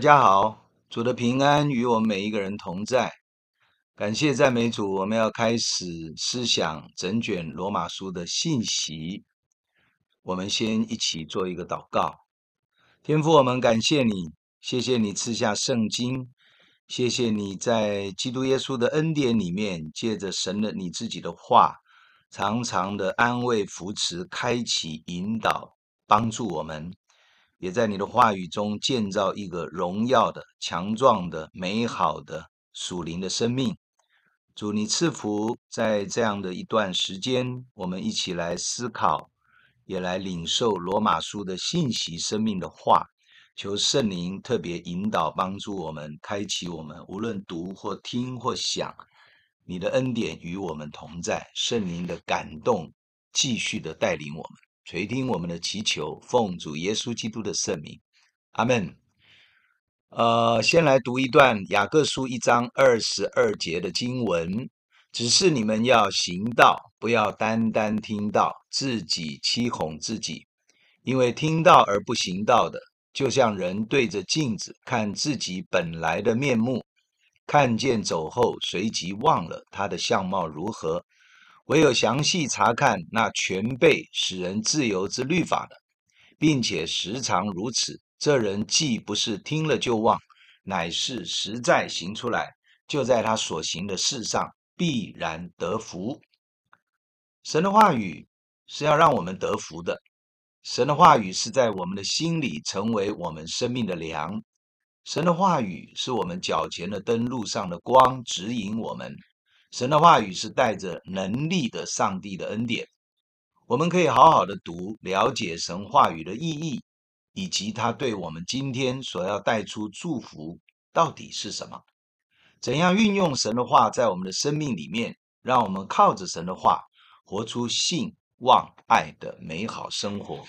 大家好，主的平安与我们每一个人同在。感谢赞美主，我们要开始思想整卷罗马书的信息。我们先一起做一个祷告。天父，我们感谢你，谢谢你赐下圣经，谢谢你在基督耶稣的恩典里面，借着神的你自己的话，常常的安慰、扶持、开启、引导、帮助我们。也在你的话语中建造一个荣耀的、强壮的、美好的属灵的生命。主，你赐福在这样的一段时间，我们一起来思考，也来领受罗马书的信息、生命的话。求圣灵特别引导、帮助我们，开启我们，无论读或听或想，你的恩典与我们同在，圣灵的感动继续的带领我们。垂听我们的祈求，奉主耶稣基督的圣名，阿门。呃，先来读一段雅各书一章二十二节的经文：只是你们要行道，不要单单听到，自己欺哄自己。因为听到而不行道的，就像人对着镜子看自己本来的面目，看见走后，随即忘了他的相貌如何。唯有详细查看那全备使人自由之律法的，并且时常如此，这人既不是听了就忘，乃是实在行出来，就在他所行的事上必然得福。神的话语是要让我们得福的，神的话语是在我们的心里成为我们生命的粮，神的话语是我们脚前的灯，路上的光，指引我们。神的话语是带着能力的上帝的恩典，我们可以好好的读，了解神话语的意义，以及他对我们今天所要带出祝福到底是什么？怎样运用神的话在我们的生命里面，让我们靠着神的话活出信望爱的美好生活。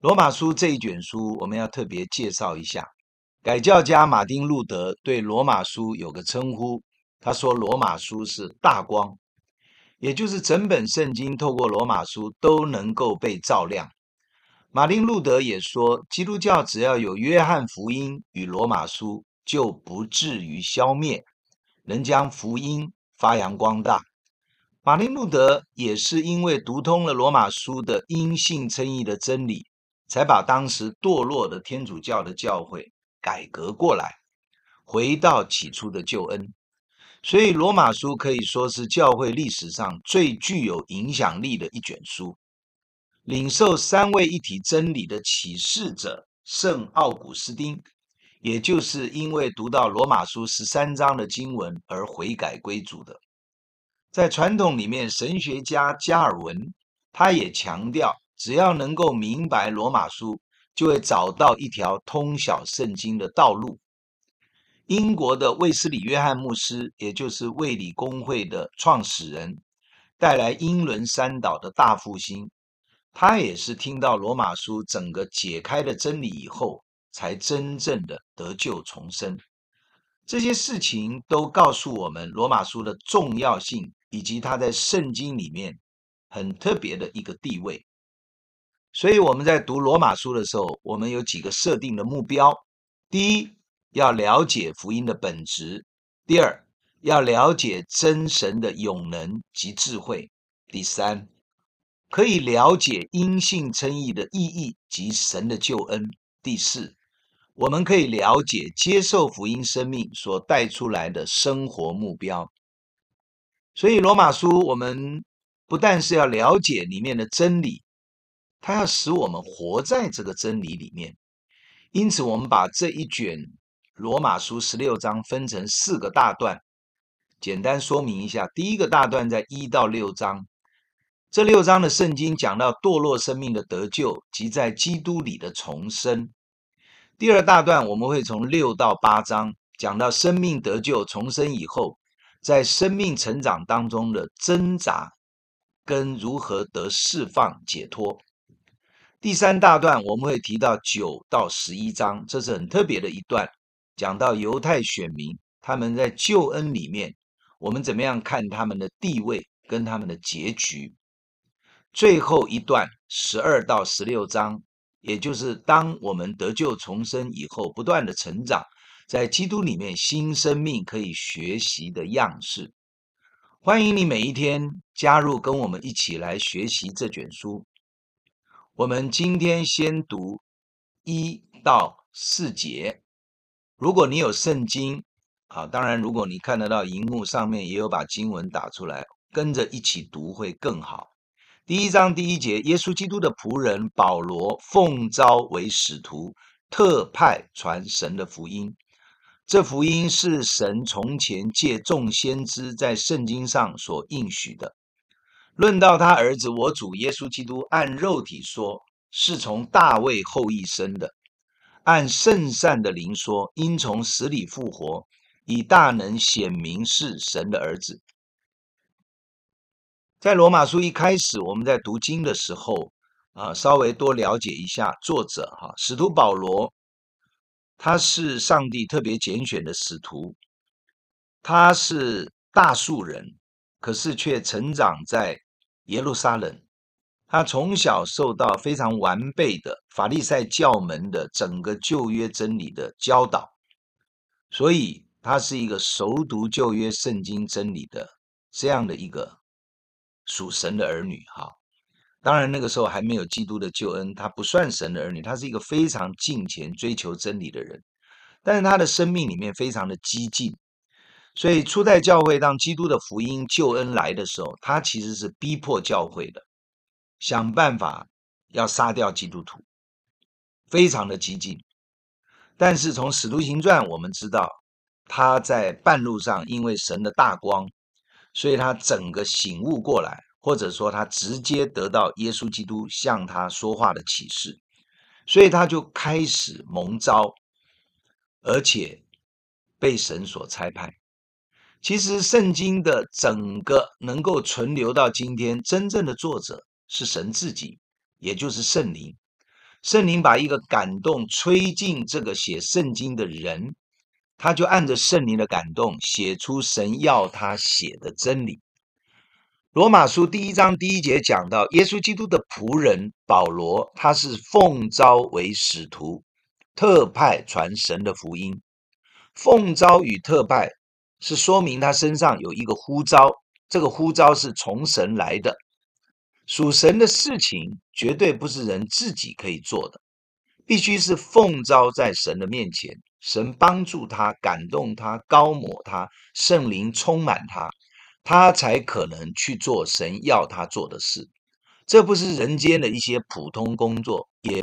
罗马书这一卷书，我们要特别介绍一下，改教家马丁路德对罗马书有个称呼。他说：“罗马书是大光，也就是整本圣经透过罗马书都能够被照亮。”马丁路德也说：“基督教只要有约翰福音与罗马书，就不至于消灭，能将福音发扬光大。”马丁路德也是因为读通了罗马书的因信称义的真理，才把当时堕落的天主教的教会改革过来，回到起初的救恩。所以，罗马书可以说是教会历史上最具有影响力的一卷书。领受三位一体真理的启示者圣奥古斯丁，也就是因为读到罗马书十三章的经文而悔改归主的。在传统里面，神学家加尔文他也强调，只要能够明白罗马书，就会找到一条通晓圣经的道路。英国的卫斯理约翰牧师，也就是卫理公会的创始人，带来英伦三岛的大复兴。他也是听到罗马书整个解开的真理以后，才真正的得救重生。这些事情都告诉我们罗马书的重要性，以及它在圣经里面很特别的一个地位。所以我们在读罗马书的时候，我们有几个设定的目标：第一，要了解福音的本质。第二，要了解真神的永能及智慧。第三，可以了解因信称义的意义及神的救恩。第四，我们可以了解接受福音生命所带出来的生活目标。所以，罗马书我们不但是要了解里面的真理，它要使我们活在这个真理里面。因此，我们把这一卷。罗马书十六章分成四个大段，简单说明一下。第一个大段在一到六章，这六章的圣经讲到堕落生命的得救及在基督里的重生。第二大段我们会从六到八章讲到生命得救重生以后，在生命成长当中的挣扎跟如何得释放解脱。第三大段我们会提到九到十一章，这是很特别的一段。讲到犹太选民，他们在救恩里面，我们怎么样看他们的地位跟他们的结局？最后一段十二到十六章也就是当我们得救重生以后，不断的成长，在基督里面新生命可以学习的样式。欢迎你每一天加入，跟我们一起来学习这卷书。我们今天先读一到四节。如果你有圣经，啊，当然，如果你看得到荧幕上面也有把经文打出来，跟着一起读会更好。第一章第一节，耶稣基督的仆人保罗奉召为使徒，特派传神的福音。这福音是神从前借众先知在圣经上所应许的。论到他儿子我主耶稣基督，按肉体说，是从大卫后裔生的；按圣善的灵说，因从死里复活，以大能显明是神的儿子。在罗马书一开始，我们在读经的时候，啊，稍微多了解一下作者哈，使徒保罗，他是上帝特别拣选的使徒，他是大数人，可是却成长在耶路撒冷，他从小受到非常完备的法利赛教门的整个旧约真理的教导，所以他是一个熟读旧约圣经真理的这样的一个。属神的儿女，哈，当然那个时候还没有基督的救恩，他不算神的儿女，他是一个非常敬虔、追求真理的人，但是他的生命里面非常的激进，所以初代教会当基督的福音救恩来的时候，他其实是逼迫教会的，想办法要杀掉基督徒，非常的激进。但是从使徒行传我们知道，他在半路上因为神的大光。所以他整个醒悟过来，或者说他直接得到耶稣基督向他说话的启示，所以他就开始蒙召，而且被神所差派。其实圣经的整个能够存留到今天，真正的作者是神自己，也就是圣灵。圣灵把一个感动吹进这个写圣经的人。他就按着圣灵的感动，写出神要他写的真理。罗马书第一章第一节讲到，耶稣基督的仆人保罗，他是奉召为使徒，特派传神的福音。奉召与特派是说明他身上有一个呼召，这个呼召是从神来的。属神的事情绝对不是人自己可以做的，必须是奉召在神的面前。神帮助他，感动他，高抹他，圣灵充满他，他才可能去做神要他做的事。这不是人间的一些普通工作，也。